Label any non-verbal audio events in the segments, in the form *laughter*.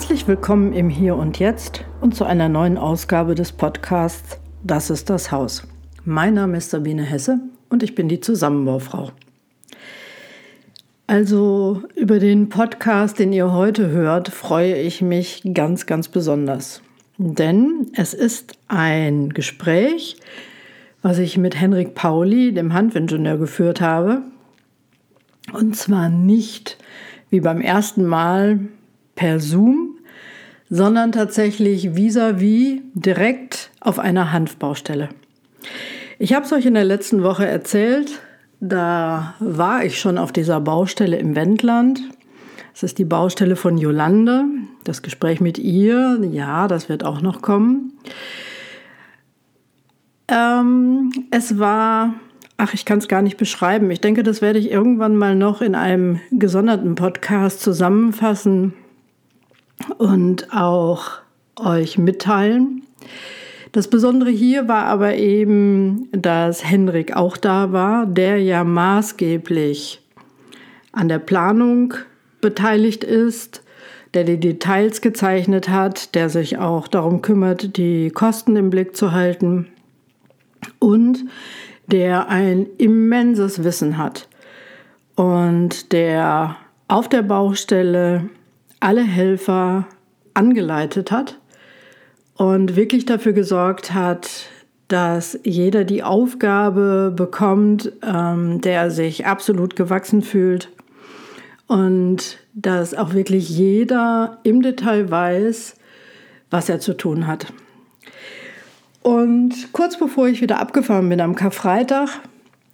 Herzlich willkommen im Hier und Jetzt und zu einer neuen Ausgabe des Podcasts Das ist das Haus. Mein Name ist Sabine Hesse und ich bin die Zusammenbaufrau. Also über den Podcast, den ihr heute hört, freue ich mich ganz, ganz besonders. Denn es ist ein Gespräch, was ich mit Henrik Pauli, dem Handingenieur, geführt habe. Und zwar nicht wie beim ersten Mal per Zoom, sondern tatsächlich vis-à-vis -vis direkt auf einer Hanfbaustelle. Ich habe es euch in der letzten Woche erzählt, da war ich schon auf dieser Baustelle im Wendland. Es ist die Baustelle von Jolande. Das Gespräch mit ihr, ja, das wird auch noch kommen. Ähm, es war, ach, ich kann es gar nicht beschreiben. Ich denke, das werde ich irgendwann mal noch in einem gesonderten Podcast zusammenfassen und auch euch mitteilen. Das Besondere hier war aber eben, dass Henrik auch da war, der ja maßgeblich an der Planung beteiligt ist, der die Details gezeichnet hat, der sich auch darum kümmert, die Kosten im Blick zu halten und der ein immenses Wissen hat und der auf der Baustelle alle Helfer angeleitet hat und wirklich dafür gesorgt hat, dass jeder die Aufgabe bekommt, ähm, der sich absolut gewachsen fühlt und dass auch wirklich jeder im Detail weiß, was er zu tun hat. Und kurz bevor ich wieder abgefahren bin am Karfreitag,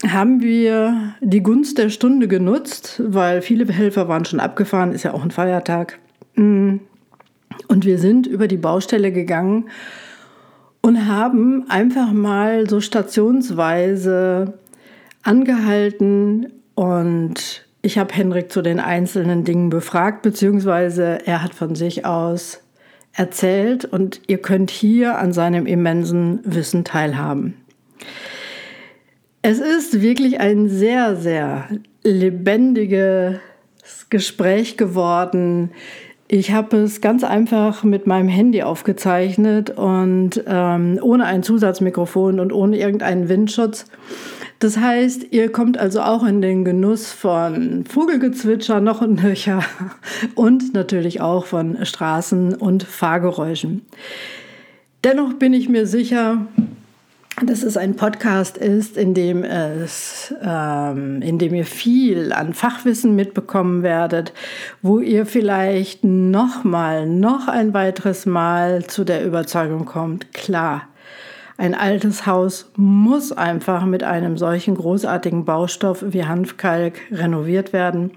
haben wir die Gunst der Stunde genutzt, weil viele Helfer waren schon abgefahren, ist ja auch ein Feiertag. Mm. Und wir sind über die Baustelle gegangen und haben einfach mal so stationsweise angehalten und ich habe Henrik zu den einzelnen Dingen befragt, beziehungsweise er hat von sich aus erzählt und ihr könnt hier an seinem immensen Wissen teilhaben. Es ist wirklich ein sehr, sehr lebendiges Gespräch geworden. Ich habe es ganz einfach mit meinem Handy aufgezeichnet und ähm, ohne ein Zusatzmikrofon und ohne irgendeinen Windschutz. Das heißt, ihr kommt also auch in den Genuss von Vogelgezwitscher noch und nöcher *laughs* und natürlich auch von Straßen- und Fahrgeräuschen. Dennoch bin ich mir sicher, dass es ein Podcast ist, in dem es, ähm, in dem ihr viel an Fachwissen mitbekommen werdet, wo ihr vielleicht noch mal, noch ein weiteres Mal zu der Überzeugung kommt, klar, ein altes Haus muss einfach mit einem solchen großartigen Baustoff wie Hanfkalk renoviert werden.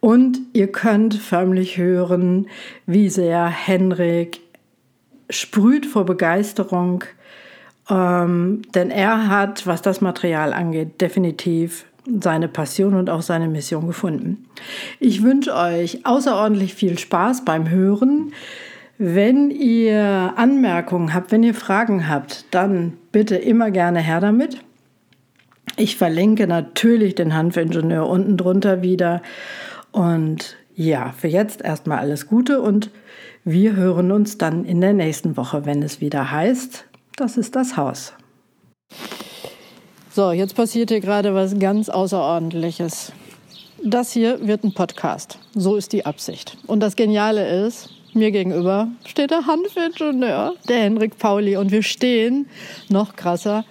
Und ihr könnt förmlich hören, wie sehr Henrik sprüht vor Begeisterung ähm, denn er hat, was das Material angeht, definitiv seine Passion und auch seine Mission gefunden. Ich wünsche euch außerordentlich viel Spaß beim Hören. Wenn ihr Anmerkungen habt, wenn ihr Fragen habt, dann bitte immer gerne her damit. Ich verlinke natürlich den Hanfingenieur unten drunter wieder. Und ja, für jetzt erstmal alles Gute und wir hören uns dann in der nächsten Woche, wenn es wieder heißt, das ist das Haus. So, jetzt passiert hier gerade was ganz Außerordentliches. Das hier wird ein Podcast. So ist die Absicht. Und das Geniale ist, mir gegenüber steht der Hanfingenieur, der Henrik Pauli. Und wir stehen, noch krasser,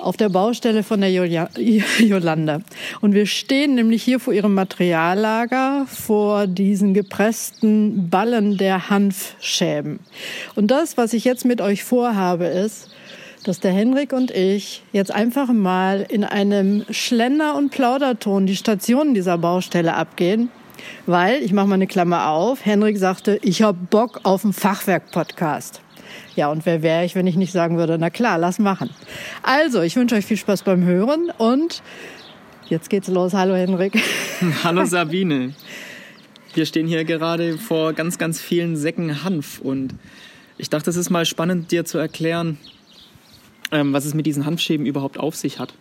auf der Baustelle von der *laughs* Jolanda. Und wir stehen nämlich hier vor ihrem Materiallager, vor diesen gepressten Ballen der Hanfschäben. Und das, was ich jetzt mit euch vorhabe, ist, dass der Henrik und ich jetzt einfach mal in einem Schlender- und Plauderton die Stationen dieser Baustelle abgehen. Weil, ich mache mal eine Klammer auf, Henrik sagte, ich habe Bock auf einen Fachwerk-Podcast. Ja, und wer wäre ich, wenn ich nicht sagen würde, na klar, lass machen. Also, ich wünsche euch viel Spaß beim Hören und jetzt geht's los. Hallo Henrik. *laughs* Hallo Sabine. Wir stehen hier gerade vor ganz, ganz vielen Säcken Hanf und ich dachte, es ist mal spannend, dir zu erklären, ähm, was es mit diesen Hanfschäben überhaupt auf sich hat.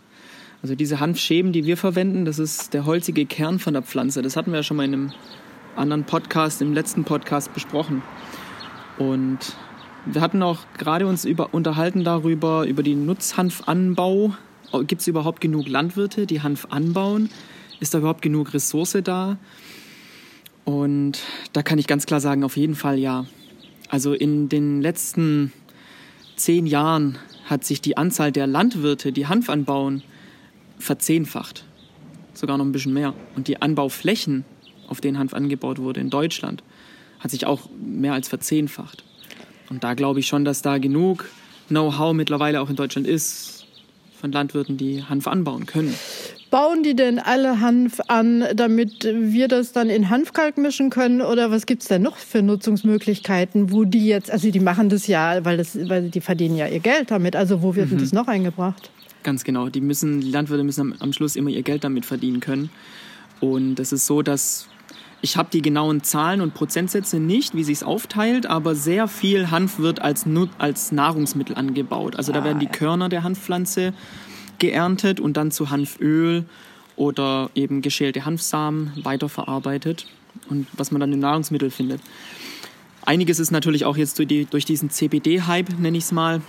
Also diese Hanfschäben, die wir verwenden, das ist der holzige Kern von der Pflanze. Das hatten wir ja schon mal in einem anderen Podcast, im letzten Podcast besprochen. Und wir hatten auch gerade uns über, unterhalten darüber, über den Nutzhanfanbau. Gibt es überhaupt genug Landwirte, die Hanf anbauen? Ist da überhaupt genug Ressource da? Und da kann ich ganz klar sagen, auf jeden Fall ja. Also in den letzten zehn Jahren hat sich die Anzahl der Landwirte, die Hanf anbauen, verzehnfacht. Sogar noch ein bisschen mehr. Und die Anbauflächen, auf denen Hanf angebaut wurde in Deutschland, hat sich auch mehr als verzehnfacht. Und da glaube ich schon, dass da genug Know-how mittlerweile auch in Deutschland ist von Landwirten, die Hanf anbauen können. Bauen die denn alle Hanf an, damit wir das dann in Hanfkalk mischen können? Oder was gibt es denn noch für Nutzungsmöglichkeiten, wo die jetzt, also die machen das ja, weil, das, weil die verdienen ja ihr Geld damit. Also wo wird mhm. denn das noch eingebracht? Ganz genau. Die müssen, die Landwirte müssen am, am Schluss immer ihr Geld damit verdienen können. Und es ist so, dass ich habe die genauen Zahlen und Prozentsätze nicht, wie sich es aufteilt, aber sehr viel Hanf wird als, als Nahrungsmittel angebaut. Also da ah, werden die Körner der Hanfpflanze geerntet und dann zu Hanföl oder eben geschälte Hanfsamen weiterverarbeitet und was man dann im Nahrungsmittel findet. Einiges ist natürlich auch jetzt durch, die, durch diesen CBD-Hype, nenne ich es mal,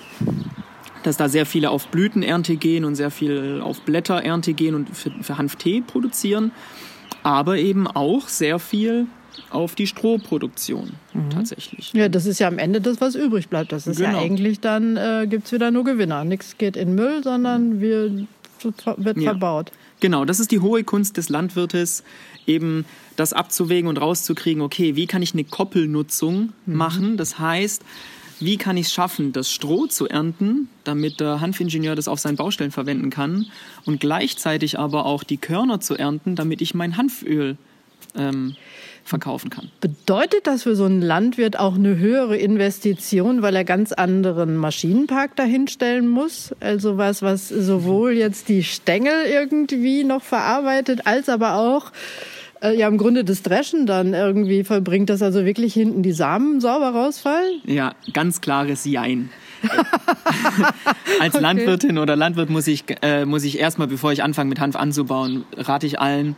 dass da sehr viele auf Blütenernte gehen und sehr viel auf Blätterernte gehen und für, für Hanftee produzieren, aber eben auch sehr viel auf die Strohproduktion mhm. tatsächlich. Ja, das ist ja am Ende das, was übrig bleibt. Das ist genau. ja eigentlich dann, äh, gibt es wieder nur Gewinner. Nichts geht in Müll, sondern wir, wird ja. verbaut. Genau, das ist die hohe Kunst des Landwirtes, eben das abzuwägen und rauszukriegen, okay, wie kann ich eine Koppelnutzung mhm. machen? Das heißt, wie kann ich es schaffen, das Stroh zu ernten, damit der Hanfingenieur das auf seinen Baustellen verwenden kann und gleichzeitig aber auch die Körner zu ernten, damit ich mein Hanföl ähm, verkaufen kann. Bedeutet das für so einen Landwirt auch eine höhere Investition, weil er ganz anderen Maschinenpark dahinstellen muss? Also was, was sowohl jetzt die Stängel irgendwie noch verarbeitet, als aber auch äh, ja im Grunde das Dreschen dann irgendwie verbringt, dass also wirklich hinten die Samen sauber rausfallen? Ja, ganz klares Jein. *laughs* Als okay. Landwirtin oder Landwirt muss ich, äh, muss ich erstmal, bevor ich anfange mit Hanf anzubauen, rate ich allen,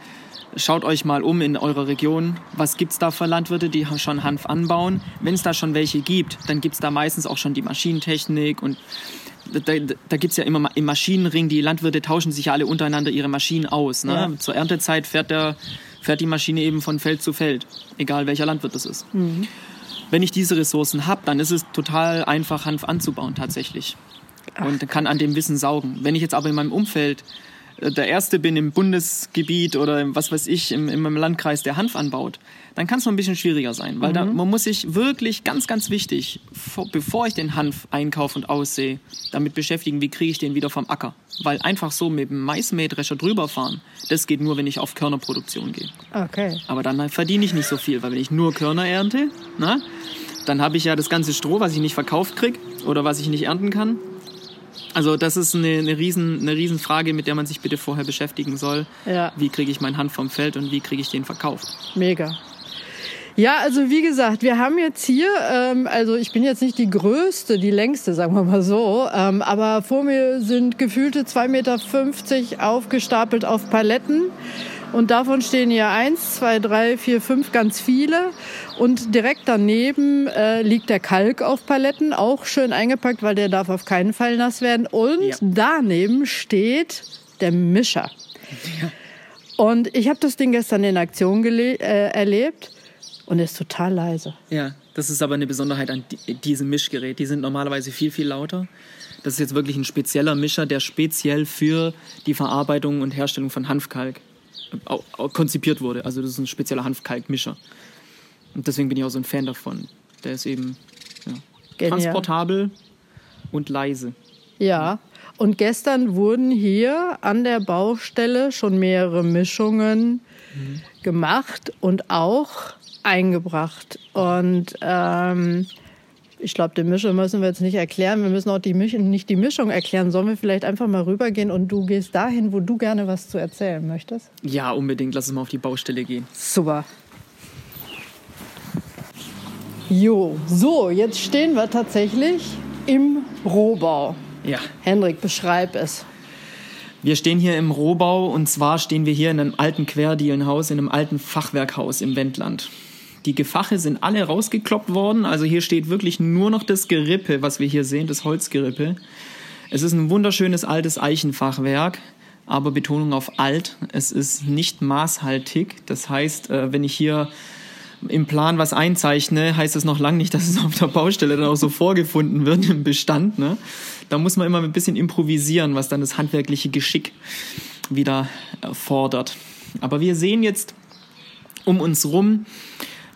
Schaut euch mal um in eurer Region. Was gibt es da für Landwirte, die schon Hanf anbauen? Wenn es da schon welche gibt, dann gibt es da meistens auch schon die Maschinentechnik und da, da gibt es ja immer im Maschinenring, die Landwirte tauschen sich ja alle untereinander ihre Maschinen aus. Ne? Ja. Zur Erntezeit fährt, der, fährt die Maschine eben von Feld zu Feld, egal welcher Landwirt das ist. Mhm. Wenn ich diese Ressourcen habe, dann ist es total einfach, Hanf anzubauen tatsächlich. Ach. Und kann an dem Wissen saugen. Wenn ich jetzt aber in meinem Umfeld der Erste bin im Bundesgebiet oder was weiß ich, im, im Landkreis, der Hanf anbaut, dann kann es noch ein bisschen schwieriger sein. Weil mhm. da, man muss sich wirklich, ganz, ganz wichtig, vor, bevor ich den Hanf einkaufe und aussehe, damit beschäftigen, wie kriege ich den wieder vom Acker. Weil einfach so mit dem Maismähdrescher drüber fahren, das geht nur, wenn ich auf Körnerproduktion gehe. Okay. Aber dann verdiene ich nicht so viel, weil wenn ich nur Körner ernte, na, dann habe ich ja das ganze Stroh, was ich nicht verkauft kriege oder was ich nicht ernten kann. Also das ist eine, eine, riesen, eine Riesenfrage, mit der man sich bitte vorher beschäftigen soll. Ja. Wie kriege ich meinen Hand vom Feld und wie kriege ich den verkauft? Mega. Ja, also wie gesagt, wir haben jetzt hier, ähm, also ich bin jetzt nicht die größte, die längste, sagen wir mal so, ähm, aber vor mir sind gefühlte 2,50 Meter aufgestapelt auf Paletten. Und davon stehen hier eins, zwei, drei, vier, fünf, ganz viele. Und direkt daneben äh, liegt der Kalk auf Paletten, auch schön eingepackt, weil der darf auf keinen Fall nass werden. Und ja. daneben steht der Mischer. Ja. Und ich habe das Ding gestern in Aktion äh, erlebt und ist total leise. Ja, das ist aber eine Besonderheit an diesem Mischgerät. Die sind normalerweise viel, viel lauter. Das ist jetzt wirklich ein spezieller Mischer, der speziell für die Verarbeitung und Herstellung von Hanfkalk konzipiert wurde. Also das ist ein spezieller Hanfkalkmischer. Und deswegen bin ich auch so ein Fan davon. Der ist eben ja, transportabel und leise. Ja, und gestern wurden hier an der Baustelle schon mehrere Mischungen mhm. gemacht und auch eingebracht. Und ähm, ich glaube, die Mischung müssen wir jetzt nicht erklären. Wir müssen auch die Mischung, nicht die Mischung erklären. Sollen wir vielleicht einfach mal rübergehen und du gehst dahin, wo du gerne was zu erzählen möchtest? Ja, unbedingt. Lass uns mal auf die Baustelle gehen. Super. Jo, so, jetzt stehen wir tatsächlich im Rohbau. Ja. Hendrik, beschreib es. Wir stehen hier im Rohbau und zwar stehen wir hier in einem alten Querdielenhaus, in einem alten Fachwerkhaus im Wendland. Die Gefache sind alle rausgekloppt worden, also hier steht wirklich nur noch das Gerippe, was wir hier sehen, das Holzgerippe. Es ist ein wunderschönes altes Eichenfachwerk, aber Betonung auf alt. Es ist nicht maßhaltig. Das heißt, äh, wenn ich hier im Plan was einzeichne, heißt das noch lange nicht, dass es auf der Baustelle dann auch so vorgefunden wird im Bestand. Ne? Da muss man immer ein bisschen improvisieren, was dann das handwerkliche Geschick wieder fordert. Aber wir sehen jetzt um uns rum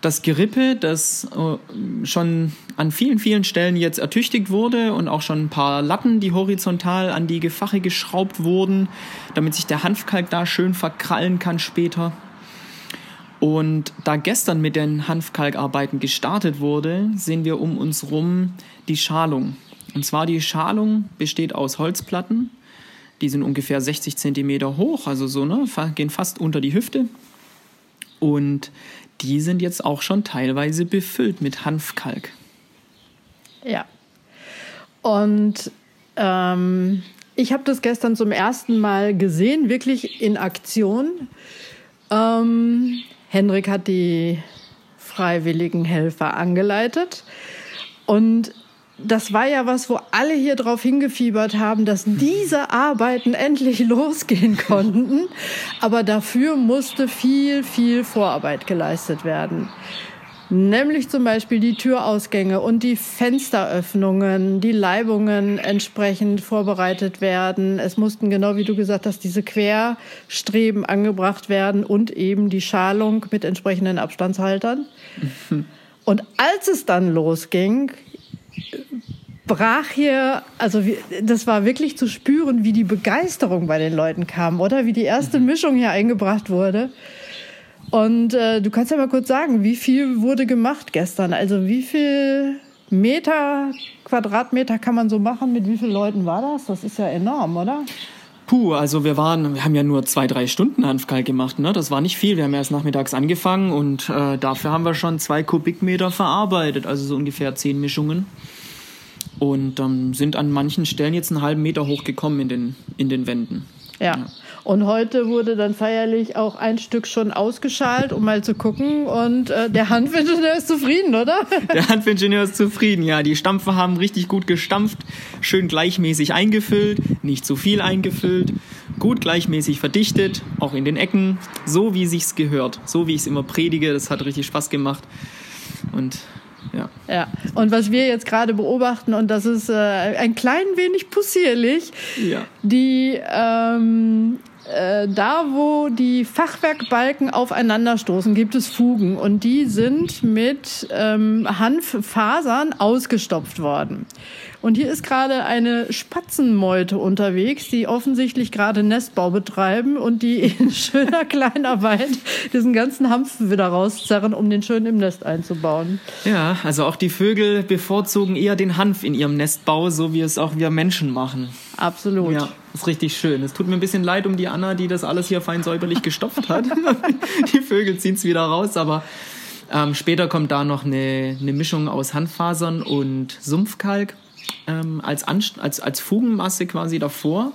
das Gerippe, das äh, schon an vielen, vielen Stellen jetzt ertüchtigt wurde und auch schon ein paar Latten, die horizontal an die Gefache geschraubt wurden, damit sich der Hanfkalk da schön verkrallen kann später. Und da gestern mit den Hanfkalkarbeiten gestartet wurde, sehen wir um uns rum die Schalung. Und zwar die Schalung besteht aus Holzplatten. Die sind ungefähr 60 Zentimeter hoch, also so, ne, gehen fast unter die Hüfte. Und die sind jetzt auch schon teilweise befüllt mit Hanfkalk. Ja. Und ähm, ich habe das gestern zum ersten Mal gesehen, wirklich in Aktion. Ähm, Henrik hat die freiwilligen Helfer angeleitet. Und das war ja was, wo alle hier drauf hingefiebert haben, dass diese Arbeiten *laughs* endlich losgehen konnten. Aber dafür musste viel, viel Vorarbeit geleistet werden. Nämlich zum Beispiel die Türausgänge und die Fensteröffnungen, die Leibungen entsprechend vorbereitet werden. Es mussten, genau wie du gesagt hast, diese Querstreben angebracht werden und eben die Schalung mit entsprechenden Abstandshaltern. *laughs* Und als es dann losging, brach hier, also das war wirklich zu spüren, wie die Begeisterung bei den Leuten kam, oder? Wie die erste mhm. Mischung hier eingebracht wurde. Und äh, du kannst ja mal kurz sagen, wie viel wurde gemacht gestern? Also wie viel Meter, Quadratmeter kann man so machen? Mit wie vielen Leuten war das? Das ist ja enorm, oder? Puh, also wir waren, wir haben ja nur zwei, drei Stunden Hanfkalk gemacht, ne? Das war nicht viel. Wir haben erst nachmittags angefangen und äh, dafür haben wir schon zwei Kubikmeter verarbeitet, also so ungefähr zehn Mischungen. Und ähm, sind an manchen Stellen jetzt einen halben Meter hoch gekommen in den, in den Wänden. Ja. ja. Und heute wurde dann feierlich auch ein Stück schon ausgeschalt, um mal zu gucken. Und äh, der Hanfingenieur ist zufrieden, oder? *laughs* Der Hanfingenieur ist zufrieden, ja. Die Stampfer haben richtig gut gestampft, schön gleichmäßig eingefüllt, nicht zu viel eingefüllt, gut gleichmäßig verdichtet, auch in den Ecken, so wie sich's gehört, so wie ich es immer predige. Das hat richtig Spaß gemacht. Und ja. ja. Und was wir jetzt gerade beobachten, und das ist äh, ein klein wenig possierlich, ja. die ähm, äh, da, wo die Fachwerkbalken aufeinanderstoßen, gibt es Fugen und die sind mit ähm, Hanffasern ausgestopft worden. Und hier ist gerade eine Spatzenmeute unterwegs, die offensichtlich gerade Nestbau betreiben und die in *laughs* schöner Kleinarbeit diesen ganzen Hanf wieder rauszerren, um den schön im Nest einzubauen. Ja, also auch die Vögel bevorzugen eher den Hanf in ihrem Nestbau, so wie es auch wir Menschen machen. Absolut. Ja, ist richtig schön. Es tut mir ein bisschen leid um die Anna, die das alles hier fein säuberlich gestopft hat. *laughs* die Vögel ziehen es wieder raus, aber ähm, später kommt da noch eine, eine Mischung aus Hanffasern und Sumpfkalk ähm, als, als, als Fugenmasse quasi davor.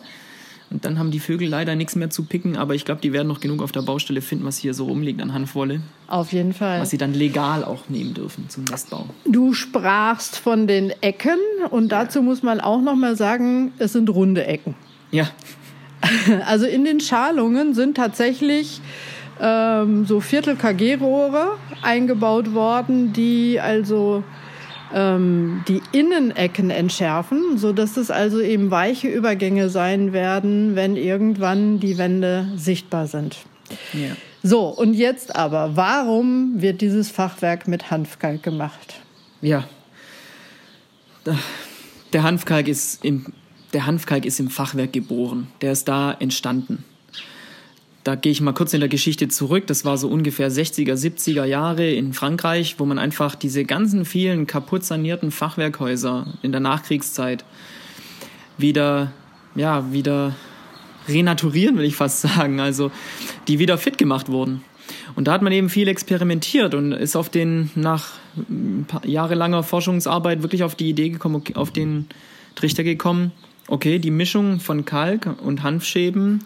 Und dann haben die Vögel leider nichts mehr zu picken, aber ich glaube, die werden noch genug auf der Baustelle finden, was hier so rumliegt an Hanfwolle. Auf jeden Fall. Was sie dann legal auch nehmen dürfen zum Nestbau. Du sprachst von den Ecken und dazu muss man auch noch mal sagen, es sind runde Ecken. Ja. *laughs* Also in den Schalungen sind tatsächlich ähm, so Viertel KG-Rohre eingebaut worden, die also ähm, die Innenecken entschärfen, so dass es also eben weiche Übergänge sein werden, wenn irgendwann die Wände sichtbar sind. Ja. So, und jetzt aber, warum wird dieses Fachwerk mit Hanfkalk gemacht? Ja, der Hanfkalk ist im, der Hanfkalk ist im Fachwerk geboren. Der ist da entstanden da gehe ich mal kurz in der Geschichte zurück. Das war so ungefähr 60er, 70er Jahre in Frankreich, wo man einfach diese ganzen vielen kaputt sanierten Fachwerkhäuser in der Nachkriegszeit wieder, ja, wieder renaturieren, will ich fast sagen. Also, die wieder fit gemacht wurden. Und da hat man eben viel experimentiert und ist auf den, nach jahrelanger Forschungsarbeit wirklich auf die Idee gekommen, auf den Trichter gekommen, okay, die Mischung von Kalk und Hanfschäben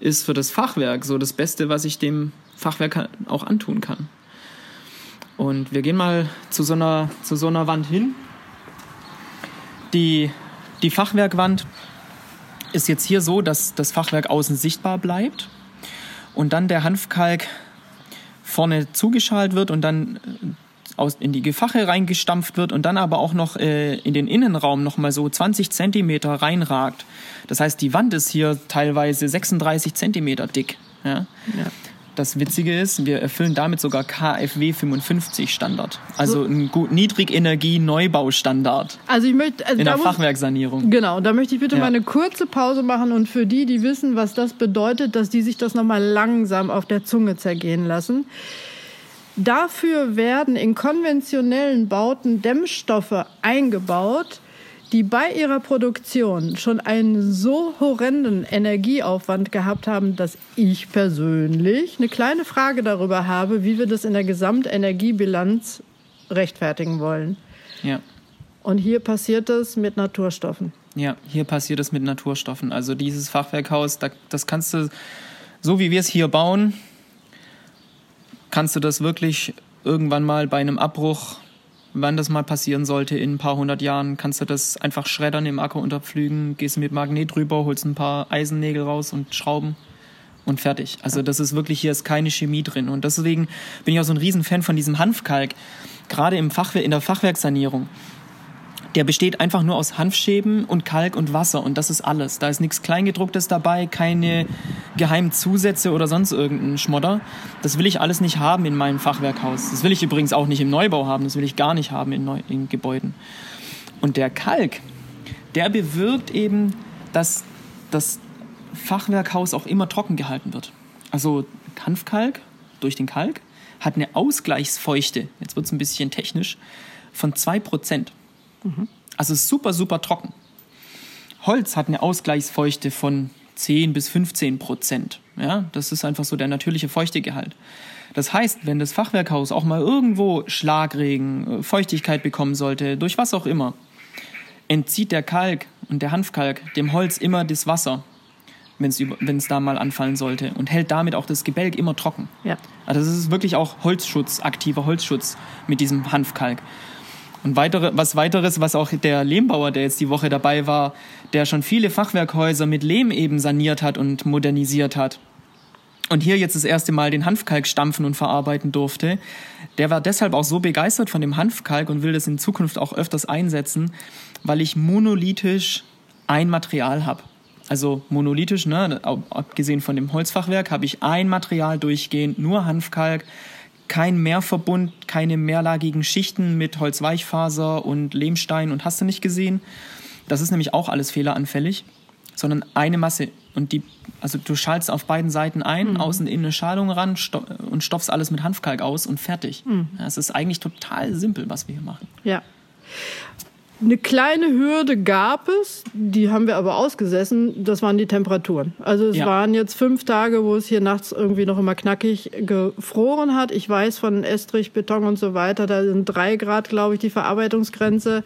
ist für das Fachwerk so das Beste, was ich dem Fachwerk auch antun kann. Und wir gehen mal zu so einer, zu so einer Wand hin. Die, die Fachwerkwand ist jetzt hier so, dass das Fachwerk außen sichtbar bleibt und dann der Hanfkalk vorne zugeschalt wird und dann aus, in die Gefache reingestampft wird und dann aber auch noch äh, in den Innenraum noch mal so 20 Zentimeter reinragt. Das heißt, die Wand ist hier teilweise 36 Zentimeter dick. Ja? ja. Das Witzige ist, wir erfüllen damit sogar KfW 55 Standard. Also ein gut Niedrigenergie-Neubaustandard. Also ich möchte also in der Fachwerksanierung. Genau, da möchte ich bitte ja. mal eine kurze Pause machen und für die, die wissen, was das bedeutet, dass die sich das nochmal langsam auf der Zunge zergehen lassen. Dafür werden in konventionellen Bauten Dämmstoffe eingebaut, die bei ihrer Produktion schon einen so horrenden Energieaufwand gehabt haben, dass ich persönlich eine kleine Frage darüber habe, wie wir das in der Gesamtenergiebilanz rechtfertigen wollen. Ja. Und hier passiert es mit Naturstoffen. Ja, hier passiert es mit Naturstoffen. Also dieses Fachwerkhaus, das kannst du, so wie wir es hier bauen, kannst du das wirklich irgendwann mal bei einem Abbruch, wann das mal passieren sollte, in ein paar hundert Jahren, kannst du das einfach schreddern, im Acker unterpflügen, gehst mit Magnet drüber, holst ein paar Eisennägel raus und Schrauben und fertig. Also das ist wirklich, hier ist keine Chemie drin. Und deswegen bin ich auch so ein Riesenfan von diesem Hanfkalk, gerade im Fachwer in der Fachwerksanierung der besteht einfach nur aus Hanfschäben und Kalk und Wasser und das ist alles. Da ist nichts Kleingedrucktes dabei, keine geheimen Zusätze oder sonst irgendein Schmodder. Das will ich alles nicht haben in meinem Fachwerkhaus. Das will ich übrigens auch nicht im Neubau haben, das will ich gar nicht haben in, Neu in Gebäuden. Und der Kalk, der bewirkt eben, dass das Fachwerkhaus auch immer trocken gehalten wird. Also Hanfkalk durch den Kalk hat eine Ausgleichsfeuchte, jetzt wird es ein bisschen technisch, von 2%. Mhm. Also super, super trocken. Holz hat eine Ausgleichsfeuchte von 10 bis 15 Prozent. Ja, das ist einfach so der natürliche Feuchtegehalt. Das heißt, wenn das Fachwerkhaus auch mal irgendwo Schlagregen, äh, Feuchtigkeit bekommen sollte, durch was auch immer, entzieht der Kalk und der Hanfkalk dem Holz immer das Wasser, wenn es da mal anfallen sollte und hält damit auch das Gebälk immer trocken. Ja. Also das ist wirklich auch Holzschutz, aktiver Holzschutz mit diesem Hanfkalk. Und weitere, was weiteres, was auch der Lehmbauer, der jetzt die Woche dabei war, der schon viele Fachwerkhäuser mit Lehm eben saniert hat und modernisiert hat und hier jetzt das erste Mal den Hanfkalk stampfen und verarbeiten durfte, der war deshalb auch so begeistert von dem Hanfkalk und will das in Zukunft auch öfters einsetzen, weil ich monolithisch ein Material habe. Also monolithisch, ne, abgesehen von dem Holzfachwerk, habe ich ein Material durchgehend, nur Hanfkalk, kein Mehrverbund, keine mehrlagigen Schichten mit Holzweichfaser und Lehmstein und hast du nicht gesehen. Das ist nämlich auch alles fehleranfällig, sondern eine Masse. Und die, also du schaltest auf beiden Seiten ein, mhm. außen in eine Schalung ran sto und stopfst alles mit Hanfkalk aus und fertig. Mhm. Es ist eigentlich total simpel, was wir hier machen. Ja. Eine kleine Hürde gab es, die haben wir aber ausgesessen, das waren die Temperaturen. Also es ja. waren jetzt fünf Tage, wo es hier nachts irgendwie noch immer knackig gefroren hat. Ich weiß von Estrich, Beton und so weiter, da sind drei Grad, glaube ich, die Verarbeitungsgrenze.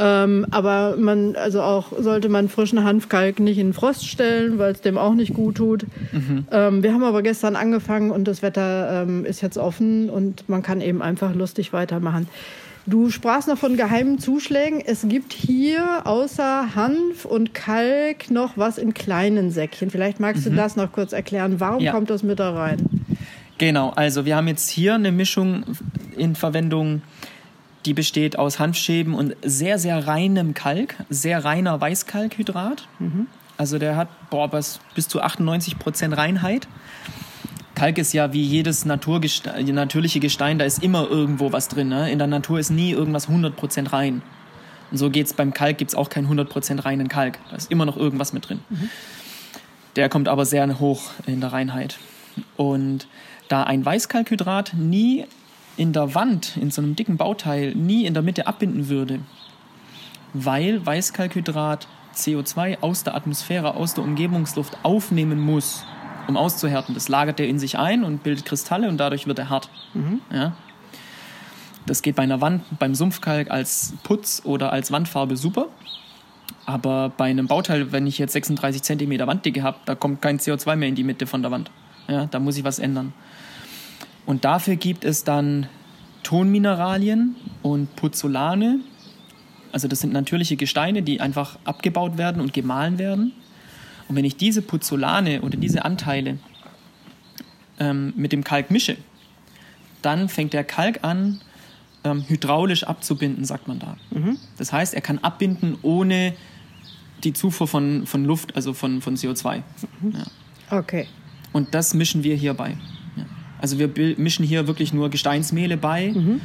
Ähm, aber man, also auch sollte man frischen Hanfkalk nicht in Frost stellen, weil es dem auch nicht gut tut. Mhm. Ähm, wir haben aber gestern angefangen und das Wetter ähm, ist jetzt offen und man kann eben einfach lustig weitermachen. Du sprachst noch von geheimen Zuschlägen. Es gibt hier außer Hanf und Kalk noch was in kleinen Säckchen. Vielleicht magst du mhm. das noch kurz erklären. Warum ja. kommt das mit da rein? Genau, also wir haben jetzt hier eine Mischung in Verwendung, die besteht aus Hanfschäben und sehr, sehr reinem Kalk, sehr reiner Weißkalkhydrat. Mhm. Also der hat boah, bis, bis zu 98 Prozent Reinheit. Kalk ist ja wie jedes natürliche Gestein, da ist immer irgendwo was drin. Ne? In der Natur ist nie irgendwas 100% rein. Und so geht es beim Kalk, gibt es auch keinen 100% reinen Kalk. Da ist immer noch irgendwas mit drin. Mhm. Der kommt aber sehr hoch in der Reinheit. Und da ein Weißkalkhydrat nie in der Wand, in so einem dicken Bauteil, nie in der Mitte abbinden würde, weil Weißkalkhydrat CO2 aus der Atmosphäre, aus der Umgebungsluft aufnehmen muss, um auszuhärten. Das lagert er in sich ein und bildet Kristalle und dadurch wird er hart. Mhm. Ja? Das geht bei einer Wand, beim Sumpfkalk als Putz oder als Wandfarbe super. Aber bei einem Bauteil, wenn ich jetzt 36 cm Wanddicke habe, da kommt kein CO2 mehr in die Mitte von der Wand. Ja, da muss ich was ändern. Und dafür gibt es dann Tonmineralien und Puzzolane. Also das sind natürliche Gesteine, die einfach abgebaut werden und gemahlen werden. Und wenn ich diese Puzzolane oder diese Anteile ähm, mit dem Kalk mische, dann fängt der Kalk an, ähm, hydraulisch abzubinden, sagt man da. Mhm. Das heißt, er kann abbinden ohne die Zufuhr von, von Luft, also von, von CO2. Mhm. Ja. Okay. Und das mischen wir hierbei. Ja. Also wir mischen hier wirklich nur Gesteinsmehle bei. Mhm.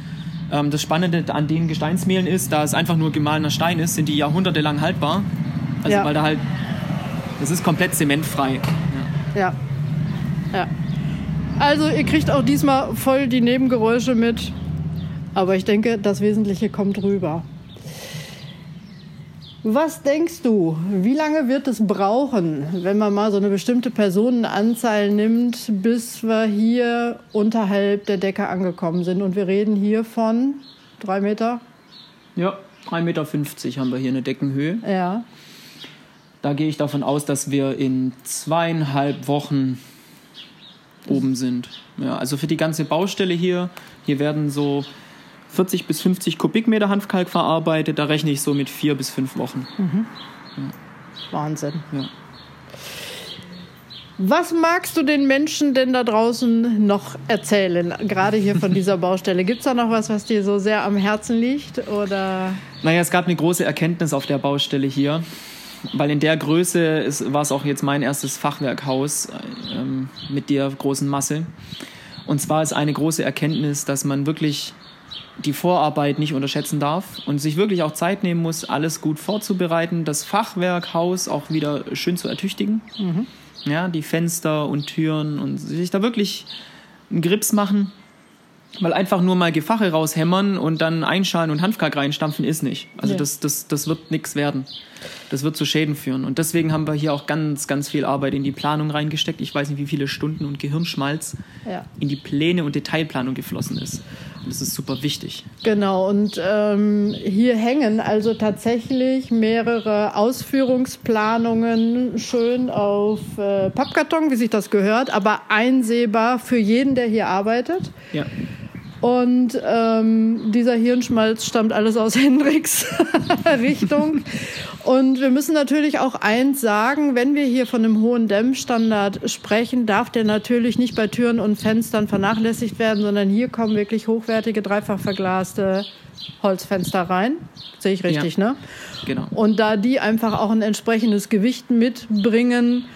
Ähm, das Spannende an den Gesteinsmehlen ist, da es einfach nur gemahlener Stein ist, sind die jahrhundertelang haltbar. Also ja. weil da halt, das ist komplett zementfrei. Ja. ja. ja. Also ihr kriegt auch diesmal voll die Nebengeräusche mit. Aber ich denke, das Wesentliche kommt rüber. Was denkst du, wie lange wird es brauchen, wenn man mal so eine bestimmte Personenanzahl nimmt, bis wir hier unterhalb der Decke angekommen sind? Und wir reden hier von drei Meter? Ja, 3,50 Meter haben wir hier eine Deckenhöhe. Ja. Da gehe ich davon aus, dass wir in zweieinhalb Wochen oben sind. Ja, also für die ganze Baustelle hier, hier werden so 40 bis 50 Kubikmeter Hanfkalk verarbeitet. Da rechne ich so mit vier bis fünf Wochen. Mhm. Ja. Wahnsinn. Ja. Was magst du den Menschen denn da draußen noch erzählen, gerade hier von dieser *laughs* Baustelle? Gibt es da noch was, was dir so sehr am Herzen liegt? Oder? Naja, es gab eine große Erkenntnis auf der Baustelle hier, weil in der Größe war es auch jetzt mein erstes Fachwerkhaus ähm, mit der großen Masse. Und zwar ist eine große Erkenntnis, dass man wirklich die Vorarbeit nicht unterschätzen darf und sich wirklich auch Zeit nehmen muss, alles gut vorzubereiten, das Fachwerkhaus auch wieder schön zu ertüchtigen. Mhm. Ja, die Fenster und Türen und sich da wirklich einen Grips machen weil einfach nur mal Gefache raushämmern und dann einschalen und Hanfkalk reinstampfen ist nicht. Also ja. das, das, das wird nichts werden. Das wird zu Schäden führen. Und deswegen haben wir hier auch ganz, ganz viel Arbeit in die Planung reingesteckt. Ich weiß nicht, wie viele Stunden und Gehirnschmalz ja. in die Pläne und Detailplanung geflossen ist. Und das ist super wichtig. Genau. Und ähm, hier hängen also tatsächlich mehrere Ausführungsplanungen schön auf äh, Pappkarton, wie sich das gehört, aber einsehbar für jeden, der hier arbeitet. Ja. Und ähm, dieser Hirnschmalz stammt alles aus *laughs* Hendricks Richtung. Und wir müssen natürlich auch eins sagen, wenn wir hier von einem hohen Dämmstandard sprechen, darf der natürlich nicht bei Türen und Fenstern vernachlässigt werden, sondern hier kommen wirklich hochwertige, dreifach verglaste Holzfenster rein. Sehe ich richtig, ja, ne? Genau. Und da die einfach auch ein entsprechendes Gewicht mitbringen,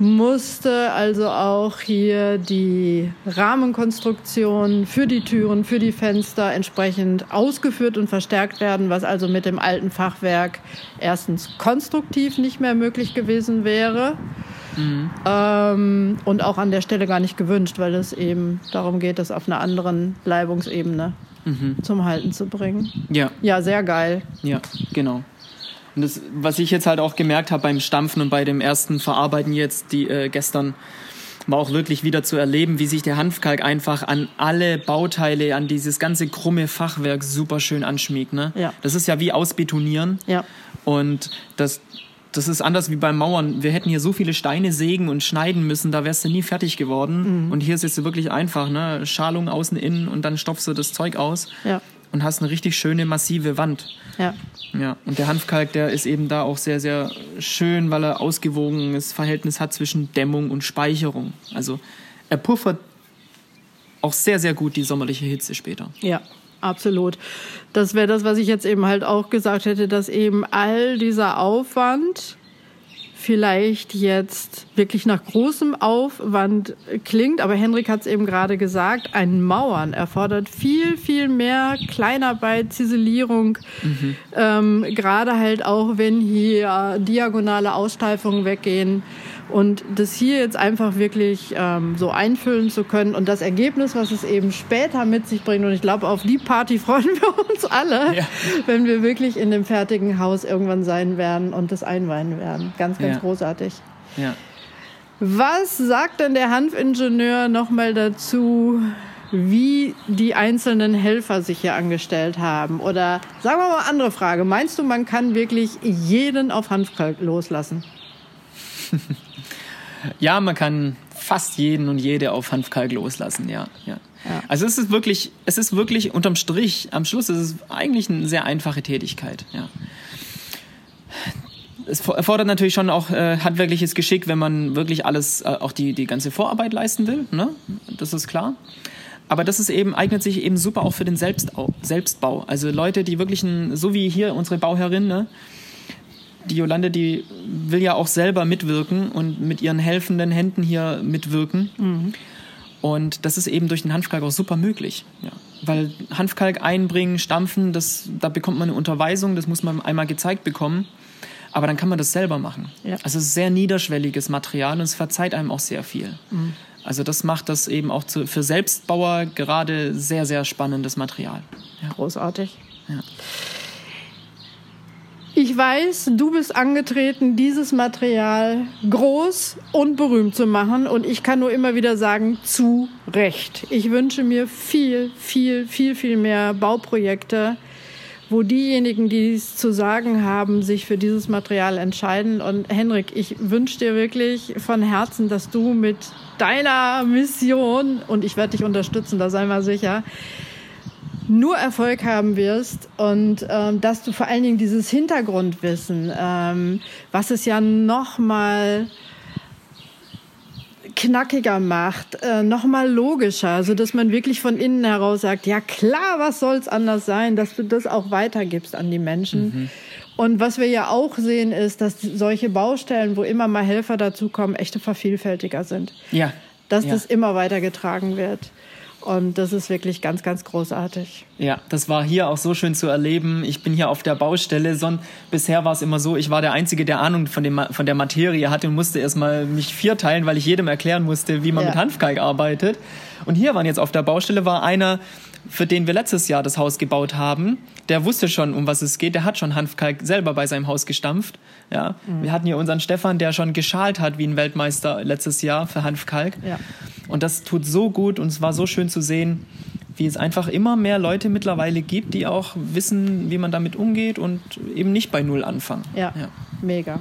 musste also auch hier die Rahmenkonstruktion für die Türen, für die Fenster entsprechend ausgeführt und verstärkt werden, was also mit dem alten Fachwerk erstens konstruktiv nicht mehr möglich gewesen wäre. Mhm. Ähm, und auch an der Stelle gar nicht gewünscht, weil es eben darum geht, das auf einer anderen Bleibungsebene mhm. zum Halten zu bringen. Ja. Ja, sehr geil. Ja, genau. Und das, was ich jetzt halt auch gemerkt habe beim Stampfen und bei dem ersten Verarbeiten jetzt, die äh, gestern, war auch wirklich wieder zu erleben, wie sich der Hanfkalk einfach an alle Bauteile, an dieses ganze krumme Fachwerk super schön anschmiegt. Ne? Ja. Das ist ja wie ausbetonieren. Ja. Und das, das ist anders wie beim Mauern. Wir hätten hier so viele Steine sägen und schneiden müssen, da wärst du nie fertig geworden. Mhm. Und hier ist es wirklich einfach, ne? Schalung außen innen und dann stopfst du das Zeug aus. Ja und hast eine richtig schöne, massive Wand. Ja. Ja, und der Hanfkalk, der ist eben da auch sehr, sehr schön, weil er ausgewogenes Verhältnis hat zwischen Dämmung und Speicherung. Also er puffert auch sehr, sehr gut die sommerliche Hitze später. Ja, absolut. Das wäre das, was ich jetzt eben halt auch gesagt hätte, dass eben all dieser Aufwand vielleicht jetzt wirklich nach großem Aufwand klingt, aber Henrik hat es eben gerade gesagt, ein Mauern erfordert viel, viel mehr Kleinarbeit, Ziselierung, mhm. ähm, gerade halt auch, wenn hier diagonale Aussteifungen weggehen und das hier jetzt einfach wirklich ähm, so einfüllen zu können und das Ergebnis, was es eben später mit sich bringt, und ich glaube, auf die Party *laughs* freuen wir uns alle, ja. wenn wir wirklich in dem fertigen Haus irgendwann sein werden und das einweihen werden. Ganz, ganz ja. großartig. Ja. Was sagt denn der Hanfingenieur nochmal dazu, wie die einzelnen Helfer sich hier angestellt haben? Oder sagen wir mal andere Frage. Meinst du, man kann wirklich jeden auf Hanfkalk loslassen? *laughs* ja, man kann fast jeden und jede auf Hanfkalk loslassen, ja. ja. ja. Also es ist wirklich, es ist wirklich unterm Strich, am Schluss ist es eigentlich eine sehr einfache Tätigkeit, ja. Es erfordert natürlich schon auch äh, handwerkliches Geschick, wenn man wirklich alles, äh, auch die, die ganze Vorarbeit leisten will, ne? Das ist klar. Aber das ist eben, eignet sich eben super auch für den Selbstbau. Also Leute, die wirklich, ein, so wie hier unsere Bauherrin, ne? Die Jolande, die will ja auch selber mitwirken und mit ihren helfenden Händen hier mitwirken. Mhm. Und das ist eben durch den Hanfkalk auch super möglich. Ja. Weil Hanfkalk einbringen, stampfen, das, da bekommt man eine Unterweisung, das muss man einmal gezeigt bekommen. Aber dann kann man das selber machen. Ja. Also es ist sehr niederschwelliges Material und es verzeiht einem auch sehr viel. Mhm. Also das macht das eben auch zu, für Selbstbauer gerade sehr, sehr spannendes Material. Ja. Großartig. Ich weiß, du bist angetreten, dieses Material groß und berühmt zu machen. Und ich kann nur immer wieder sagen, zu Recht. Ich wünsche mir viel, viel, viel, viel mehr Bauprojekte, wo diejenigen, die es zu sagen haben, sich für dieses Material entscheiden. Und Henrik, ich wünsche dir wirklich von Herzen, dass du mit deiner Mission, und ich werde dich unterstützen, da sei mal sicher, nur Erfolg haben wirst und ähm, dass du vor allen Dingen dieses Hintergrundwissen, ähm, was es ja noch mal knackiger macht, äh, noch mal logischer, so dass man wirklich von innen heraus sagt, ja klar, was soll's anders sein, dass du das auch weitergibst an die Menschen. Mhm. Und was wir ja auch sehen, ist, dass solche Baustellen, wo immer mal Helfer dazukommen, echte Vervielfältiger sind. Ja. Dass ja. das immer weitergetragen wird. Und das ist wirklich ganz, ganz großartig. Ja, das war hier auch so schön zu erleben. Ich bin hier auf der Baustelle. Son bisher war es immer so, ich war der Einzige, der Ahnung von, dem, von der Materie hatte und musste erstmal mich vierteilen, weil ich jedem erklären musste, wie man ja. mit Hanfkalk arbeitet. Und hier waren jetzt auf der Baustelle, war einer, für den wir letztes Jahr das Haus gebaut haben, der wusste schon, um was es geht. Der hat schon Hanfkalk selber bei seinem Haus gestampft. Ja, mhm. wir hatten hier unseren Stefan, der schon geschalt hat wie ein Weltmeister letztes Jahr für Hanfkalk. Ja. Und das tut so gut und es war so schön zu sehen, wie es einfach immer mehr Leute mittlerweile gibt, die auch wissen, wie man damit umgeht und eben nicht bei Null anfangen. Ja, ja. mega.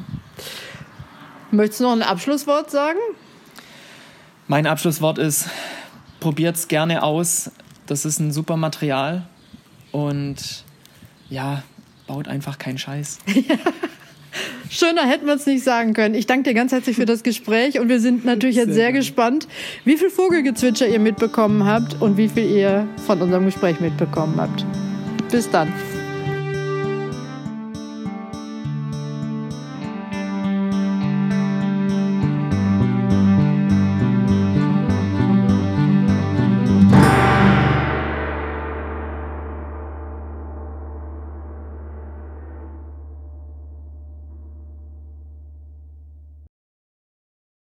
Möchtest du noch ein Abschlusswort sagen? Mein Abschlusswort ist, probiert es gerne aus. Das ist ein super Material und ja, baut einfach keinen Scheiß. *laughs* Schöner hätten wir es nicht sagen können. Ich danke dir ganz herzlich für das Gespräch und wir sind natürlich jetzt sehr, sehr gespannt, wie viel Vogelgezwitscher ihr mitbekommen habt und wie viel ihr von unserem Gespräch mitbekommen habt. Bis dann.